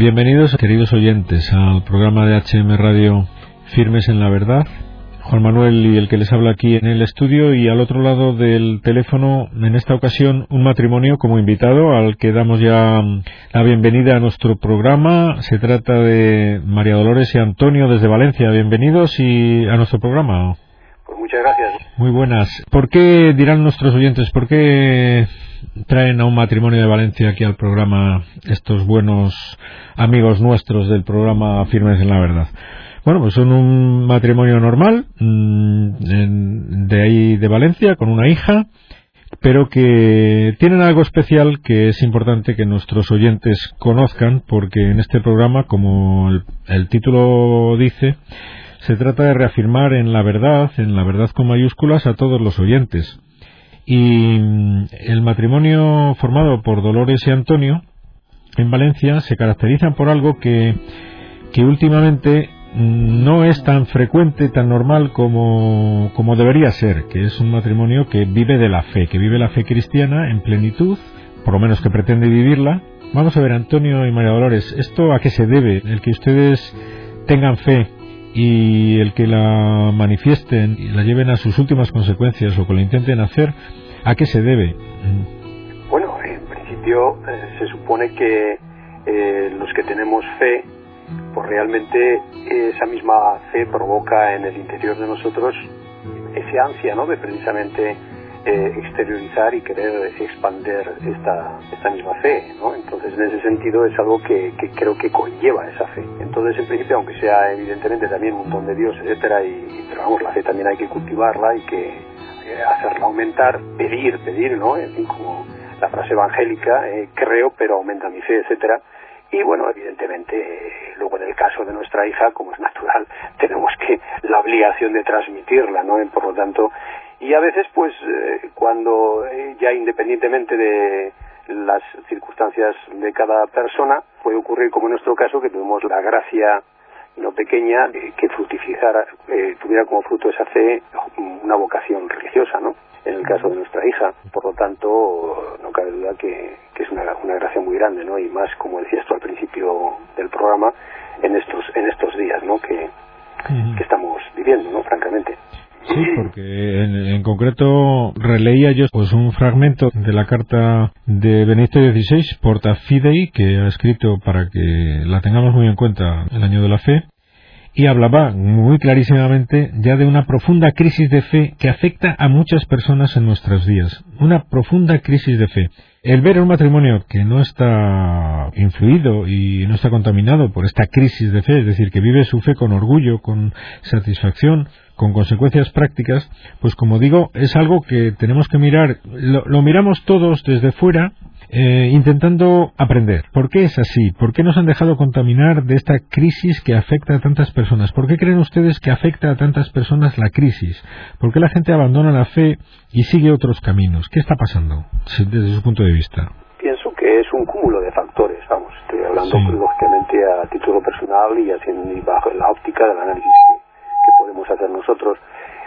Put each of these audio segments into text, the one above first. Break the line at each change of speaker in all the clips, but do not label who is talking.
Bienvenidos, queridos oyentes, al programa de HM Radio Firmes en la Verdad. Juan Manuel y el que les habla aquí en el estudio y al otro lado del teléfono, en esta ocasión, un matrimonio como invitado al que damos ya la bienvenida a nuestro programa. Se trata de María Dolores y Antonio desde Valencia. Bienvenidos y a nuestro programa.
Muchas gracias.
Muy buenas. ¿Por qué, dirán nuestros oyentes, por qué traen a un matrimonio de Valencia aquí al programa estos buenos amigos nuestros del programa Firmes en la Verdad? Bueno, pues son un matrimonio normal mm, de ahí de Valencia con una hija, pero que tienen algo especial que es importante que nuestros oyentes conozcan porque en este programa, como el, el título dice, se trata de reafirmar en la verdad, en la verdad con mayúsculas, a todos los oyentes. Y mm, el matrimonio formado por Dolores y Antonio en Valencia se caracteriza por algo que, que últimamente no es tan frecuente, tan normal como, como debería ser, que es un matrimonio que vive de la fe, que vive la fe cristiana en plenitud, por lo menos que pretende vivirla. Vamos a ver, Antonio y María Dolores, ¿esto a qué se debe? El que ustedes tengan fe y el que la manifiesten y la lleven a sus últimas consecuencias o que lo intenten hacer, ¿a qué se debe?
Bueno, en principio eh, se supone que eh, los que tenemos fe pues realmente esa misma fe provoca en el interior de nosotros ese ansia, ¿no? De precisamente eh, exteriorizar y querer expander esta, esta misma fe, ¿no? Entonces, en ese sentido es algo que, creo que conlleva esa fe. Entonces, en principio, aunque sea evidentemente también un don de Dios, etcétera, y, pero vamos, la fe también hay que cultivarla, y que eh, hacerla aumentar, pedir, pedir, ¿no? En fin, como la frase evangélica, eh, creo, pero aumenta mi fe, etcétera y bueno, evidentemente, luego en el caso de nuestra hija, como es natural, tenemos que la obligación de transmitirla, ¿no? Por lo tanto, y a veces, pues, eh, cuando eh, ya independientemente de las circunstancias de cada persona, puede ocurrir, como en nuestro caso, que tuvimos la gracia no pequeña de que fructificara, eh, tuviera como fruto esa fe una vocación religiosa, ¿no? en el caso de nuestra hija. Por lo tanto, no cabe duda que, es una, una, gracia muy grande, ¿no? Y más, como decías tú al principio del programa, en estos, en estos días, ¿no? Que, que estamos viviendo, ¿no? Francamente.
Sí, porque en, en, concreto releía yo pues un fragmento de la carta de Benedicto XVI, Porta Fidei, que ha escrito para que la tengamos muy en cuenta el año de la fe, y hablaba muy clarísimamente ya de una profunda crisis de fe que afecta a muchas personas en nuestros días. Una profunda crisis de fe. El ver un matrimonio que no está influido y no está contaminado por esta crisis de fe, es decir, que vive su fe con orgullo, con satisfacción, con consecuencias prácticas, pues como digo, es algo que tenemos que mirar, lo, miramos todos desde fuera eh, intentando aprender. ¿Por qué es así? ¿Por qué nos han dejado contaminar de esta crisis que afecta a tantas personas? ¿Por qué creen ustedes que afecta a tantas personas la crisis? ¿Por qué la gente abandona la fe y sigue otros caminos? ¿Qué está pasando desde su punto de vista?
Pienso que es un cúmulo de factores, vamos, estoy hablando lógicamente a título personal y haciendo bajo la óptica del análisis que podemos hacer nosotros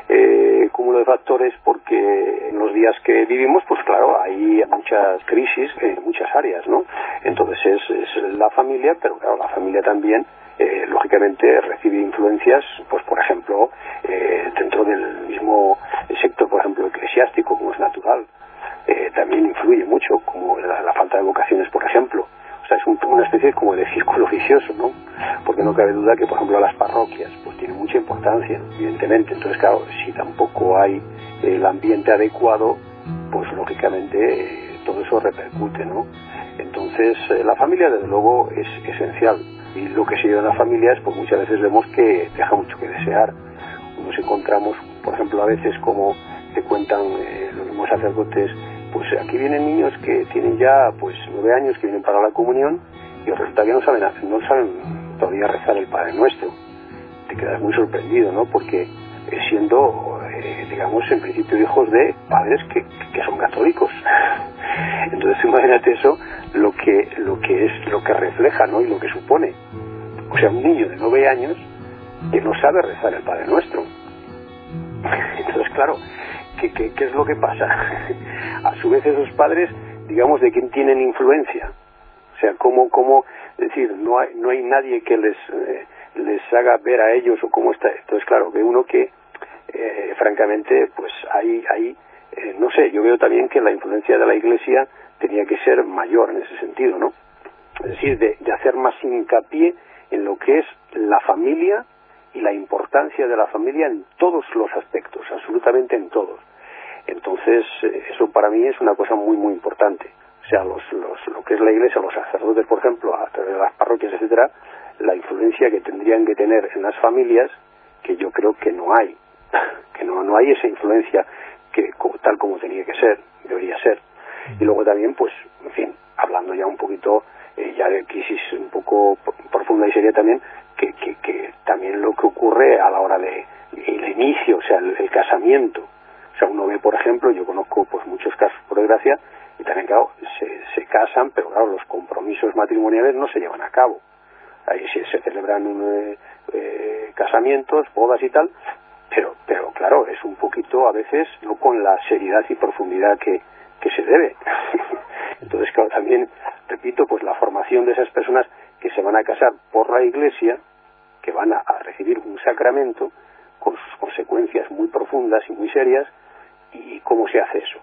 eh, cúmulo de factores porque en los días que vivimos, pues claro, hay muchas crisis en muchas áreas, ¿no? Entonces es, la familia, pero claro, la familia también, eh, lógicamente, recibe influencias, pues por ejemplo, eh, dentro del mismo sector, por ejemplo, eclesiástico, como es natural, eh, también influye mucho, como la falta de vocaciones, por ejemplo o sea, es una especie como de círculo vicioso, ¿no? No cabe duda que, por ejemplo, las parroquias, pues tienen mucha importancia, evidentemente. Entonces, claro, si tampoco hay el ambiente adecuado, pues lógicamente eh, todo eso repercute, ¿no? Entonces, eh, la familia, desde luego, es esencial. Y lo que se lleva en las familias, pues muchas veces vemos que deja mucho que desear. Nos encontramos, por ejemplo, a veces como te cuentan eh, los mismos sacerdotes, pues aquí vienen niños que tienen ya pues nueve años que vienen para la comunión y resulta que no saben no saben todavía rezar el Padre Nuestro. Te quedas muy sorprendido no porque siendo eh, digamos en principio hijos de padres que, que son católicos. Entonces imagínate eso lo que lo que es lo que refleja no y lo que supone. O sea un niño de nueve años que no sabe rezar el Padre Nuestro. Entonces claro ¿qué, qué, es lo que pasa? a su vez esos padres, digamos, de quién tienen influencia. O sea, cómo, cómo, decir, no hay, no hay nadie que les, eh, les haga ver a ellos o cómo está. Entonces, claro, ve uno que, eh, francamente, pues ahí, ahí, eh, no sé, yo veo también que la influencia de la Iglesia tenía que ser mayor en ese sentido, ¿no? Es decir, de, de hacer más hincapié en lo que es la familia y la importancia de la familia en todos los aspectos, absolutamente en todos. Entonces, eso para mí es una cosa muy, muy importante. O sea, los, los, lo que es la iglesia, los sacerdotes, por ejemplo, a través de las parroquias, etcétera, la influencia que tendrían que tener en las familias, que yo creo que no hay, que no, no hay esa influencia que tal como tenía que ser, debería ser. Y luego también, pues, en fin, hablando ya un poquito eh, ya de crisis un poco profunda y seria también, que, que, que, también lo que ocurre a la hora de el inicio, o sea, el, casamiento. O sea, uno ve, por ejemplo, yo conozco pues muchos casos, por desgracia, y también, claro, se, se casan, pero claro, los compromisos matrimoniales no se llevan a cabo. Ahí sí se celebran eh, eh, casamientos, bodas y tal, pero, pero claro, es un poquito a veces no con la seriedad y profundidad que, que se debe. Entonces, claro, también, repito, pues la formación de esas personas que se van a casar por la iglesia, que van a, recibir un sacramento con sus consecuencias muy profundas y muy serias, y cómo se hace eso.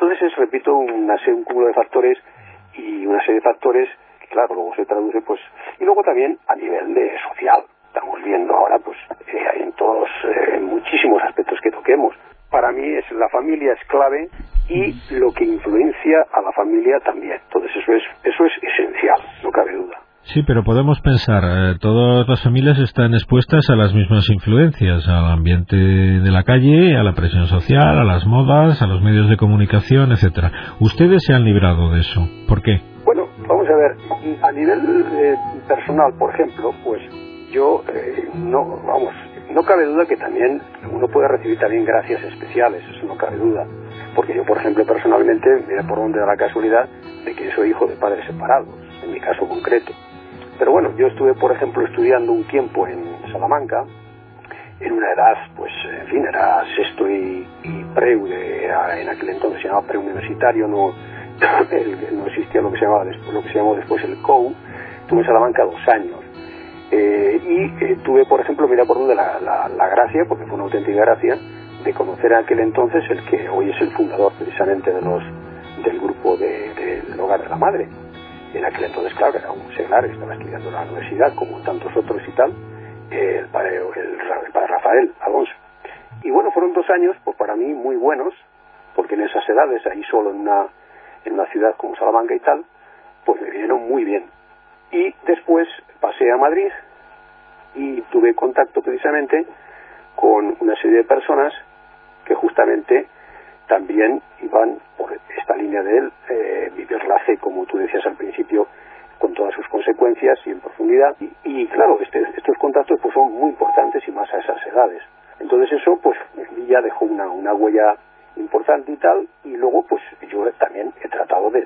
Entonces es, repito, una, un cúmulo de factores y una serie de factores que, claro, luego se traduce, pues, y luego también a nivel de social. Estamos viendo ahora, pues, eh, en todos, eh, muchísimos aspectos que toquemos. Para mí es la familia es clave y lo que influencia a la familia también. Entonces eso es, eso es esencial, no cabe duda.
Sí, pero podemos pensar, eh, todas las familias están expuestas a las mismas influencias, al ambiente de la calle, a la presión social, a las modas, a los medios de comunicación, etcétera. Ustedes se han librado de eso. ¿Por qué?
Bueno, vamos a ver, a nivel eh, personal, por ejemplo, pues yo eh, no, vamos, no cabe duda que también uno puede recibir también gracias especiales, eso no cabe duda. Porque yo, por ejemplo, personalmente, mira por dónde da la casualidad de que soy hijo de padres separados, en mi caso concreto. Pero bueno, yo estuve, por ejemplo, estudiando un tiempo en Salamanca, en una edad, pues, en fin, era sexto y, y preu, en aquel entonces se llamaba preuniversitario, no, no existía lo que se llamaba después, lo que se llamó después el COU. Estuve en Salamanca dos años. Eh, y eh, tuve, por ejemplo, mira por dónde la, la, gracia, porque fue una auténtica gracia, de conocer a aquel entonces el que hoy es el fundador precisamente de los del grupo del de, Hogar de la Madre en aquel entonces, claro, era un seglar, estaba estudiando en la universidad, como tantos otros y tal, el padre, el, padre Rafael Alonso. Y bueno, fueron dos años, pues para mí muy buenos, porque en esas edades, ahí solo en una, en una ciudad como Salamanca y tal, pues me vinieron muy bien. Y después pasé a Madrid y tuve contacto precisamente con una serie de personas que justamente también iban por esta línea de él, eh, vivir la como tú decías al principio, con todas sus consecuencias y en profundidad. Y, claro, este, estos contactos pues son muy importantes y más a esas edades. Entonces eso pues ya dejó una, una huella importante y tal, y luego pues yo también he tratado de,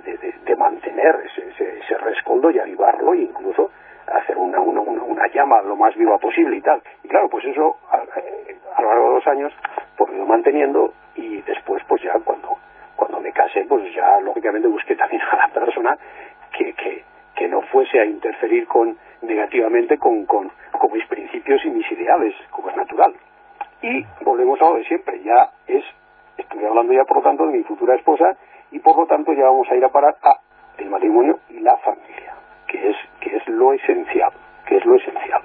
mantener ese, ese, rescoldo y avivarlo e incluso hacer una, una, una, llama lo más viva posible y tal. Y claro, pues eso a, a lo largo de los años pues lo manteniendo y después pues ya cuando cuando me casé pues busqué también a la persona que, que, que no fuese a interferir con negativamente con, con, con mis principios y mis ideales como es natural. Y volvemos a lo de siempre ya es estoy hablando ya por lo tanto de mi futura esposa y por lo tanto ya vamos a ir a parar a el matrimonio y la familia que es que es lo esencial que es lo esencial.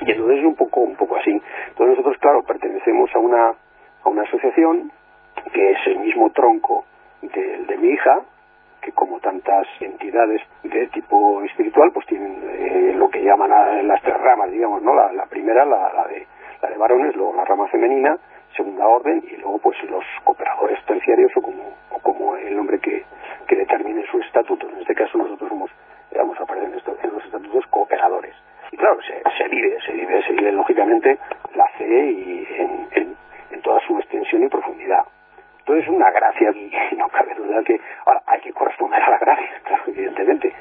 Y entonces es un poco un poco así. Entonces nosotros claro pertenecemos a una a una asociación que es el mismo tronco del de mi hija, que como tantas entidades de tipo espiritual, pues tienen eh, lo que llaman las tres ramas, digamos, ¿no? La, primera, la, la, de, la de varones, luego la rama femenina, segunda orden, y luego pues los cooperadores terciarios o como, o como el nombre que, que determine su estatuto. En este caso nosotros somos, vamos a aparecer en, los estatutos cooperadores. Y claro, se, se vive, se vive, se vive lógicamente la fe y en, en en toda su extensión y profundidad. Entonces, una gracia, y no cabe duda que ahora hay que corresponder a la gracia, claro, evidentemente.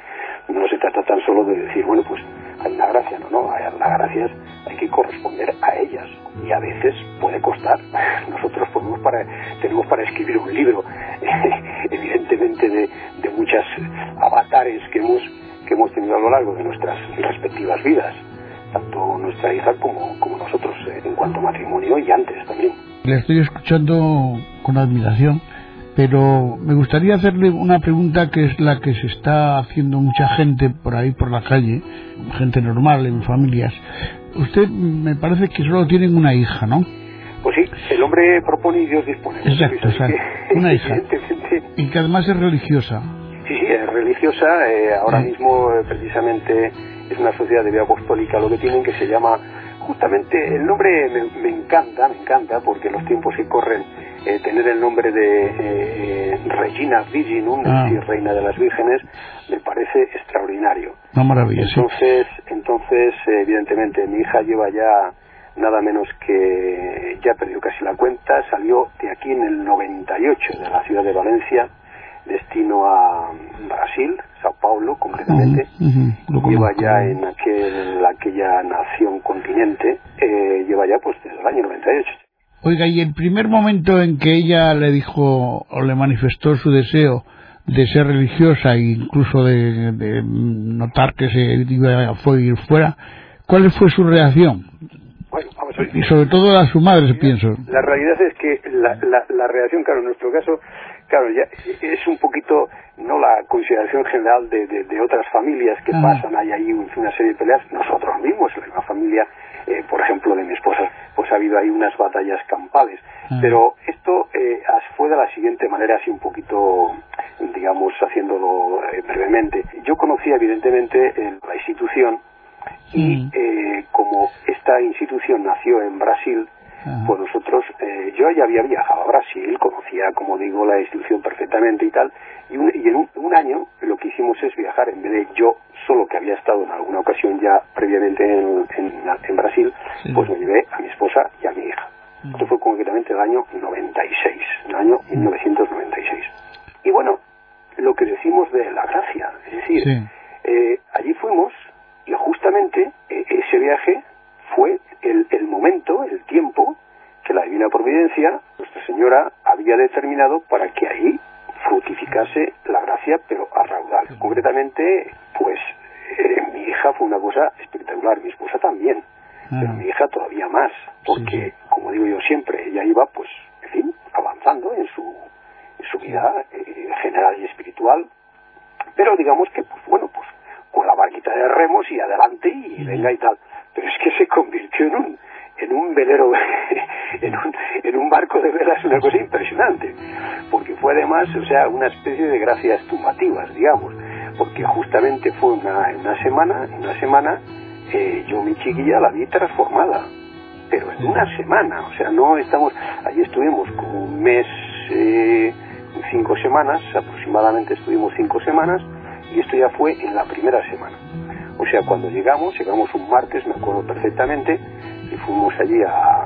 No se trata tan solo de decir, bueno, pues hay una gracia, no, no, hay las gracias hay que corresponder a ellas. Y a veces puede costar. Nosotros podemos para, tenemos para escribir un libro, evidentemente evidentemente de, de muchas avatares que hemos, que hemos tenido a lo largo de nuestras respectivas vidas, tanto nuestra hija como, como nosotros eh, en cuanto a matrimonio y antes también.
Le estoy escuchando con admiración, pero me gustaría hacerle una pregunta que es la que se está haciendo mucha gente por ahí por la calle, gente normal en familias. Usted me parece que solo tienen una hija, ¿no?
Pues sí, el hombre propone y Dios dispone.
Exacto, exacto. Una hija. Y que además es religiosa.
Sí, sí, es religiosa. Eh, ahora mismo, eh, precisamente, es una sociedad de vida apostólica lo que tienen que se llama. Justamente, el nombre me, encanta, me encanta, porque los tiempos que corren, eh, tener el nombre de Regina Virginum, ah. Reina de las Vírgenes, me parece extraordinario. Entonces, Entonces, evidentemente, mi hija lleva ya nada menos que, ya perdió casi la cuenta, salió de aquí en el 98 de la ciudad de Valencia, destino a Brasil, Sao Paulo concretamente, lleva ya en aquel, aquella nación continente, eh, lleva ya pues desde el año 98.
Oiga, y el primer momento en que ella le dijo o le manifestó su deseo de ser religiosa e incluso de, de notar que se iba a ir fuera, ¿cuál fue su reacción? Y sobre todo a su madre, pienso.
La realidad es que la, la, la reacción, claro, en nuestro caso, claro, ya es un poquito no la consideración general de, de, otras familias que ah. pasan, hay ahí una serie de peleas, nosotros mismos, la misma familia, eh, por ejemplo, de mi esposa, pues ha habido ahí unas batallas campales. Ah. Pero esto eh, fue de la siguiente manera, así un poquito, digamos, haciéndolo eh, brevemente. Yo conocía, evidentemente, la institución y eh, como esta institución nació en Brasil, pues nosotros, eh, yo ya había viajado a Brasil, conocía, como digo, la institución perfectamente y tal, y, en un, año lo que hicimos es viajar, en vez de yo solo que había estado en alguna ocasión ya previamente en, en, Brasil, pues me llevé a mi esposa y a mi hija. Esto fue concretamente el año 96, el año 1996. Y bueno, lo que decimos de la gracia, es decir, allí fuimos y justamente e, ese viaje fue el, el momento, el tiempo que la Divina Providencia, Nuestra Señora, había determinado para que ahí frutificase la gracia, pero a raudal. Concretamente, pues eh, mi hija fue una cosa espectacular, mi esposa también, ah. pero mi hija todavía más, porque, como digo yo siempre, ella iba, pues, en fin, avanzando en su, en su vida eh, general y espiritual, pero digamos que, pues bueno, pues con la barquita de remos y adelante y venga y tal. Pero es que se convirtió en un en un velero, en un, barco de velas, una cosa impresionante, porque fue además, o sea, una especie de gracias tumativas, digamos, porque justamente fue una, una semana, una semana, eh, yo mi chiquilla la vi transformada, pero en una semana, o sea, no estamos, allí estuvimos como un mes, eh, cinco semanas, aproximadamente estuvimos cinco semanas, y esto ya fue en la primera semana. O sea, cuando llegamos, llegamos un martes, me acuerdo perfectamente, y fuimos allí a,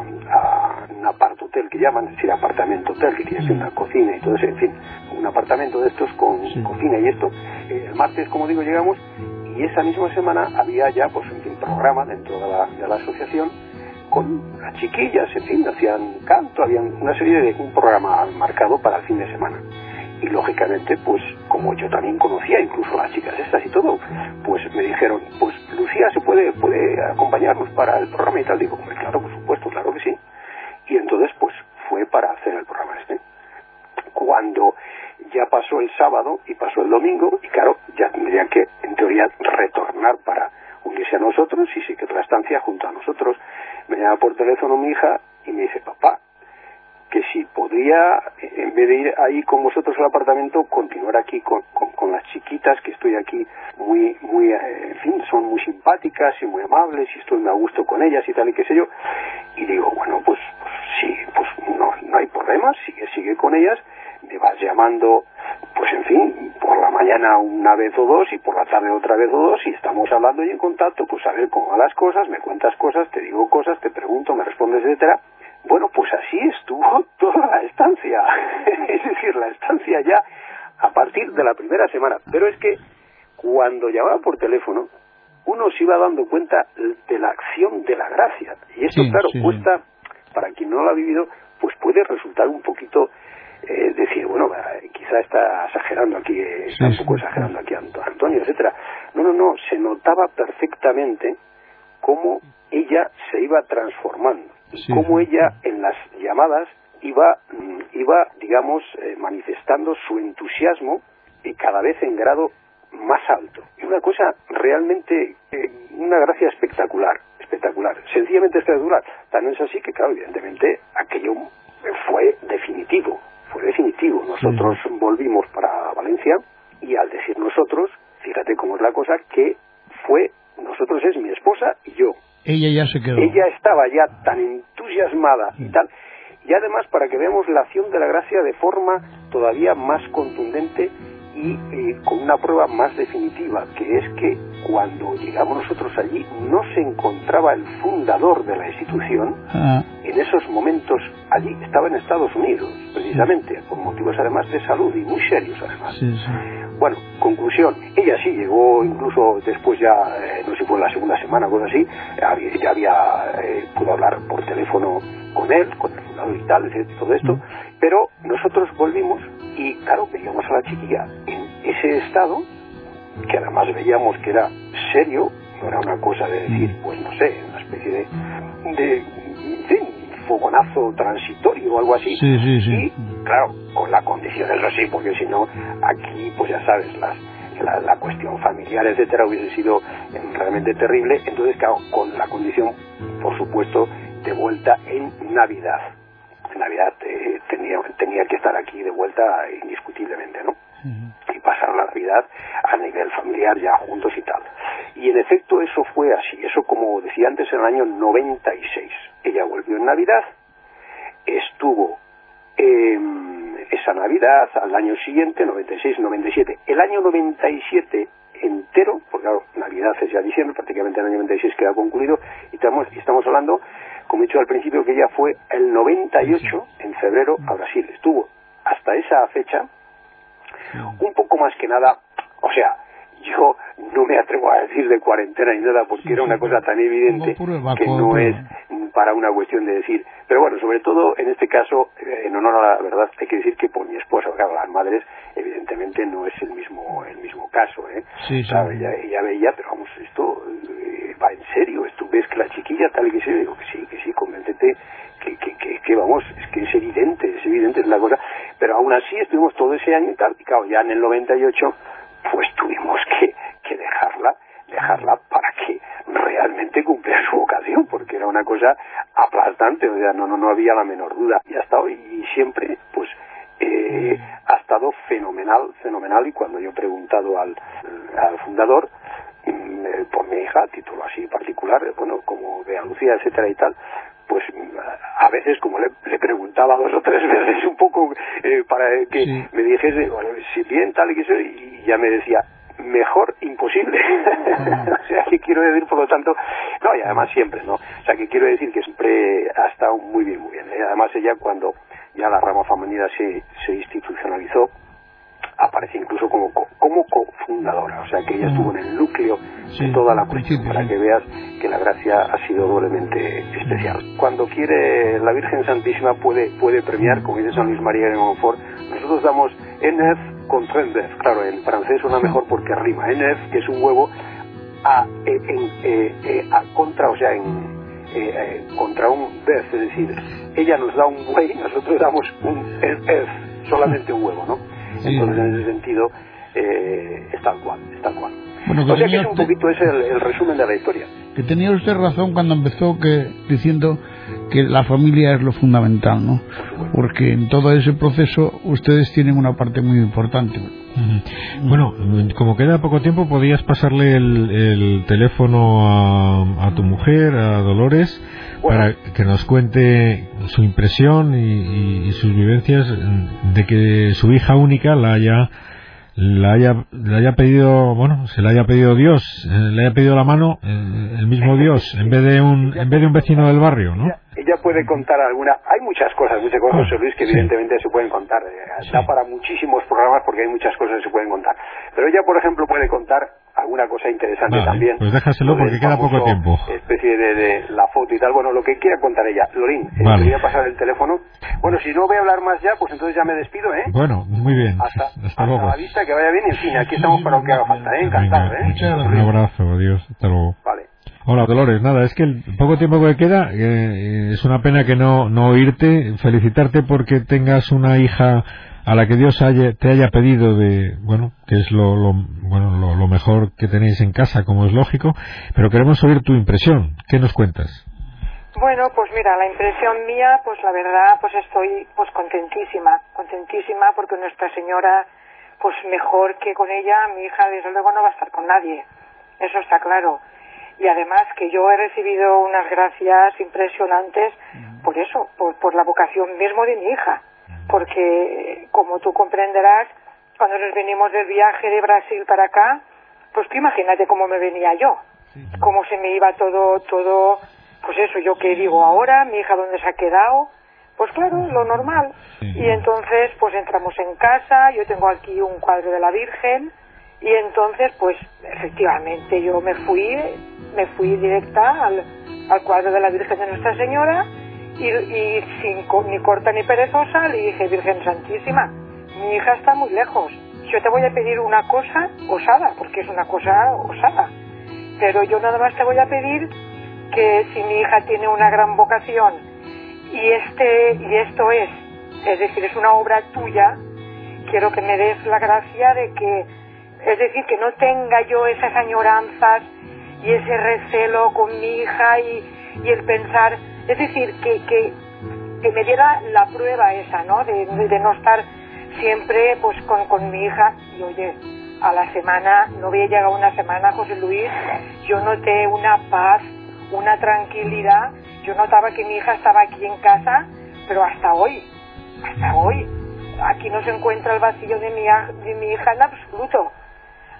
un apart hotel que llaman, es decir, apartamento hotel, que tiene una cocina y todo eso, en fin, un apartamento de estos con cocina y esto. el martes, como digo, llegamos y esa misma semana había ya, pues, un programa dentro de la, de la asociación con las chiquillas, en fin, hacían canto, habían una serie de un programa marcado para el fin de semana. Y lógicamente pues como yo también conocía incluso a las chicas estas y todo pues me dijeron pues Lucía se puede puede acompañarnos para el programa y tal digo claro por supuesto claro que sí y entonces pues fue para hacer el programa este cuando ya pasó el sábado y pasó el domingo y claro ya tendría que en teoría retornar para unirse a nosotros y sí que otra estancia junto a nosotros me llama por teléfono mi hija y me dice papá que si podría, en vez de ir ahí con vosotros al apartamento, continuar aquí con, con, las chiquitas, que estoy aquí muy, muy, eh, en fin, son muy simpáticas y muy amables y estoy muy a gusto con ellas y tal y qué sé yo. Y digo, bueno, pues, pues sí, pues no, no hay problema, sigue, sigue con ellas, me vas llamando, pues en fin, por la mañana una vez o dos y por la tarde otra vez o dos y estamos hablando y en contacto, pues a ver cómo van las cosas, me cuentas cosas, te digo cosas, te pregunto, me respondes, etcétera bueno, pues así estuvo toda la estancia. es decir, la estancia ya a partir de la primera semana. Pero es que cuando llamaba por teléfono, uno se iba dando cuenta de la acción de la gracia. Y esto, claro, cuesta, para quien no lo ha vivido, pues puede resultar un poquito eh, decir, bueno, eh, quizá está exagerando aquí, está un poco exagerando aquí Antonio, etcétera. No, no, no, se notaba perfectamente cómo ella se iba transformando, cómo ella en las llamadas iba, mm, iba digamos, eh, manifestando su entusiasmo y cada vez en grado más alto. Y una cosa realmente, una gracia espectacular, espectacular, sencillamente espectacular. También es así que, claro, evidentemente aquello fue definitivo, fue definitivo. Nosotros volvimos para Valencia y al decir nosotros, fíjate cómo es la cosa, que fue, nosotros es mi esposa y yo.
Ella ya se quedó.
Ella estaba ya tan entusiasmada y tal. Y además para que veamos la acción de la gracia de forma todavía más contundente y eh, con una prueba más definitiva, que es que cuando llegamos nosotros allí no se encontraba el fundador de la institución, ah. en esos momentos allí estaba en Estados Unidos, precisamente, por motivos además de salud y muy serios además. Bueno, conclusión, ella sí llegó incluso después ya, eh, no sé si fue la segunda semana o algo así, ya había, eh, pudo hablar por teléfono con él, con el fundador y tal, todo esto, mm. pero nosotros volvimos y claro, veíamos a la chiquilla en ese estado, que además veíamos que era serio, no era una cosa de decir, mm. pues no sé, una especie de, de, fogonazo transitorio o algo así.
Sí, sí, sí.
Y claro, con la condición, eso sí, porque si no, aquí, pues ya sabes, las, la, la, cuestión familiar, etcétera, hubiese sido realmente terrible. Entonces, claro, con la condición, por supuesto, de vuelta en Navidad. Navidad eh, tenía, tenía que estar aquí de vuelta indiscutiblemente, ¿no? Y pasar la Navidad a nivel familiar ya juntos y tal. Y en efecto eso fue así, eso como decía antes en el año 96. Ella volvió en Navidad, estuvo esa Navidad al año siguiente, 96-97. El año 97 entero, porque claro, Navidad es ya diciembre, prácticamente el año 96 queda concluido, y estamos, y estamos hablando como he dicho al principio, que ella fue el 98 en febrero a Brasil. Estuvo hasta esa fecha un poco más que nada, o sea, yo no me atrevo a decir de cuarentena ni nada porque era una cosa tan evidente que no es para una cuestión de decir. Pero bueno, sobre todo en este caso, eh, en honor a la verdad, hay que decir que por mi esposa, claro, las madres, evidentemente no es el mismo el mismo caso, ¿eh?
Sí,
Ella, veía, pero vamos, esto eh, va en serio, esto ves que la chiquilla tal que se digo que sí, que sí, convéncete que, que, que, vamos, es que es evidente, es evidente es la cosa, pero aún así estuvimos todo ese año y tal, y claro, ya en el 98 pues tuvimos que, que dejarla dejarla para que realmente cumpliera su vocación, porque era una cosa aplastante, o sea, no, no, no había la menor duda. Y hasta hoy, y siempre, pues, eh, ha estado fenomenal, fenomenal, y cuando yo he preguntado al, al fundador, mm, eh, por mi hija, título así particular, bueno, como de Lucía, etcétera y tal, pues a veces como le, preguntaba dos o tres veces un poco eh, para que me dijese bueno, si bien tal y que soy y ya me decía mejor imposible. o sea, que quiero decir, por lo tanto, no, y además siempre, ¿no? O sea, que quiero decir que siempre ha estado muy bien, muy bien. ¿eh? Además, ella cuando ya la rama femenina se, se institucionalizó, aparece incluso como, como cofundadora, o sea que ella estuvo en el núcleo de toda la cuestión, para que veas que la gracia ha sido doblemente especial. Cuando quiere la Virgen Santísima puede, puede premiar, como dice San Luis María de Montfort, nosotros damos NF con claro, en francés suena mejor porque rima, NF, que es un huevo, a, en, eh, eh, a contra, o sea, en, eh, contra un bef, es decir, ella nos da un buey, nosotros damos un F, solamente un huevo, ¿no? Entonces, en ese sentido, eh, es tal cual, es tal cual. Bueno, o sea que es un poquito ese el, resumen de la historia.
Que tenía usted razón cuando empezó que diciendo que la familia es lo fundamental, ¿no? Porque en todo ese proceso ustedes tienen una parte muy importante.
Bueno, como queda poco tiempo, podías pasarle el, teléfono a, tu mujer, a Dolores, para que nos cuente su impresión y, sus vivencias de que su hija única la haya la haya, le haya pedido, bueno, se le haya pedido Dios, eh, le haya pedido la mano eh, el mismo Dios en vez de un en vez de un vecino del barrio, ¿no?
Ella, puede contar alguna, hay muchas cosas, muchas cosas, José Luis, que evidentemente se pueden contar. Eh, para muchísimos programas porque hay muchas cosas que se pueden contar. Pero ella, por ejemplo, puede contar alguna cosa interesante también.
Pues déjaselo porque queda poco tiempo.
Especie de, la foto y tal. Bueno, lo que quiera contar ella. Lorín, eh, vale. quería pasar el teléfono. Bueno, si no voy a hablar más ya, pues entonces ya me despido, ¿eh?
Bueno, muy bien.
Hasta, hasta, luego. la vista, que vaya bien y en fin, aquí estamos para lo que haga falta, ¿eh? Encantado, ¿eh?
Un abrazo, adiós, hasta luego.
Vale.
Hola Dolores, nada, es que el poco tiempo que queda eh, es una pena que no, no oírte, felicitarte porque tengas una hija a la que Dios te haya pedido de, bueno, que es lo, lo bueno, lo, mejor que tenéis en casa, como es lógico, pero queremos oír tu impresión. ¿Qué nos cuentas?
Bueno, pues mira, la impresión mía, pues la verdad, pues estoy pues contentísima, contentísima porque Nuestra Señora, pues mejor que con ella, mi hija desde luego no va a estar con nadie, eso está claro. Y además que yo he recibido unas gracias impresionantes por eso, por, por la vocación mismo de mi hija. Porque como tú comprenderás, cuando nos venimos del viaje de Brasil para acá, pues tú imagínate cómo me venía yo, cómo se me iba todo, todo, pues eso, yo qué digo ahora, mi hija dónde se ha quedado, pues claro, lo normal. Y entonces, pues entramos en casa, yo tengo aquí un cuadro de la Virgen, y entonces, pues efectivamente yo me fui, me fui directa al, al cuadro de la Virgen de Nuestra Señora, y, sin ni corta ni perezosa le dije, Virgen Santísima, mi hija está muy lejos. Yo te voy a pedir una cosa osada, porque es una cosa osada. Pero yo nada más te voy a pedir que si mi hija tiene una gran vocación y este y esto es, es decir, es una obra tuya, quiero que me des la gracia de que, es decir, que no tenga yo esas añoranzas y ese recelo con mi hija y, el pensar, es decir, que, que, que me diera la prueba esa, ¿no? De, de no estar siempre pues con, con mi hija y oye, a la semana, no había llegado una semana, José Luis, yo noté una paz, una tranquilidad, yo notaba que mi hija estaba aquí en casa, pero hasta hoy, hasta hoy, aquí no se encuentra el vacío de mi, de mi hija en absoluto.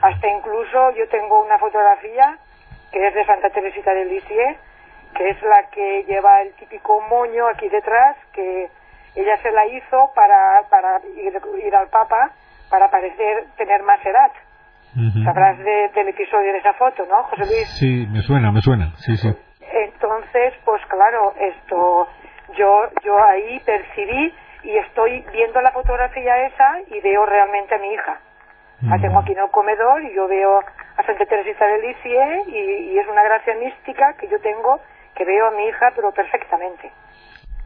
Hasta incluso yo tengo una fotografía que es de Santa Teresita de Lisieux, que es la que lleva el típico moño aquí detrás, que ella se la hizo para, para ir, al Papa para parecer tener más edad. Sabrás del episodio de esa foto, ¿no, José Luis?
Sí, me suena, me suena, sí, sí.
Entonces, pues claro, esto, yo, yo ahí percibí y estoy viendo la fotografía esa y veo realmente a mi hija. La tengo aquí en el comedor y yo veo a Santa Teresita de Lisieux y, y es una gracia mística que yo tengo que veo a mi hija, pero perfectamente.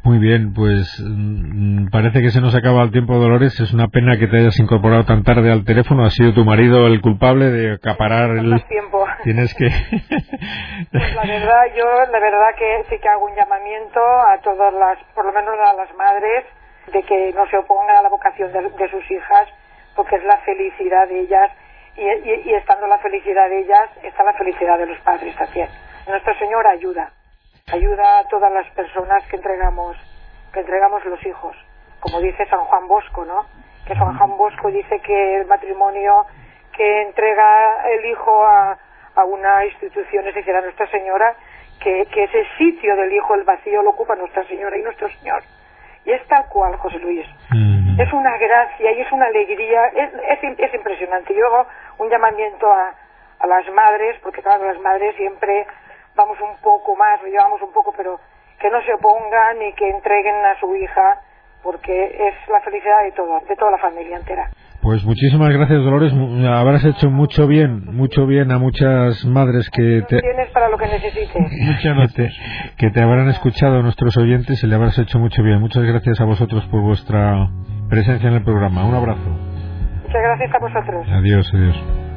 Muy bien, pues mm, parece que se nos acaba el tiempo, Dolores. Es una pena que te hayas incorporado tan tarde al teléfono. Ha sido tu marido el culpable de acaparar el
tiempo.
Tienes que.
pues la verdad, yo la verdad que sí que hago un llamamiento a todas las, por lo menos a las madres, de que no se opongan a la vocación de, sus hijas, porque es la felicidad de ellas y, estando la felicidad de ellas está la felicidad de los padres también. Nuestra Señora ayuda ayuda a todas las personas que entregamos, que entregamos los hijos. Como dice San Juan Bosco, ¿no? Que San Juan Bosco dice que el matrimonio que entrega el hijo a, a una institución, es decir, a Nuestra Señora, que, que ese sitio del hijo, el vacío, lo ocupa Nuestra Señora y Nuestro Señor. Y es tal cual, José Luis. Es una gracia y es una alegría, es, es, es impresionante. Yo hago un llamamiento a, a las madres, porque claro, las madres siempre vamos un poco más, lo llevamos un poco, pero que no se opongan y que entreguen a su hija, porque es la felicidad de todo, de toda la familia entera.
Pues muchísimas gracias, Dolores. Habrás hecho mucho bien, mucho bien a muchas madres que te...
Tienes para lo que necesites.
Muchas que, que te habrán escuchado nuestros oyentes y le habrás hecho mucho bien. Muchas gracias a vosotros por vuestra presencia en el programa. Un abrazo.
Muchas gracias a vosotros.
Adiós, adiós.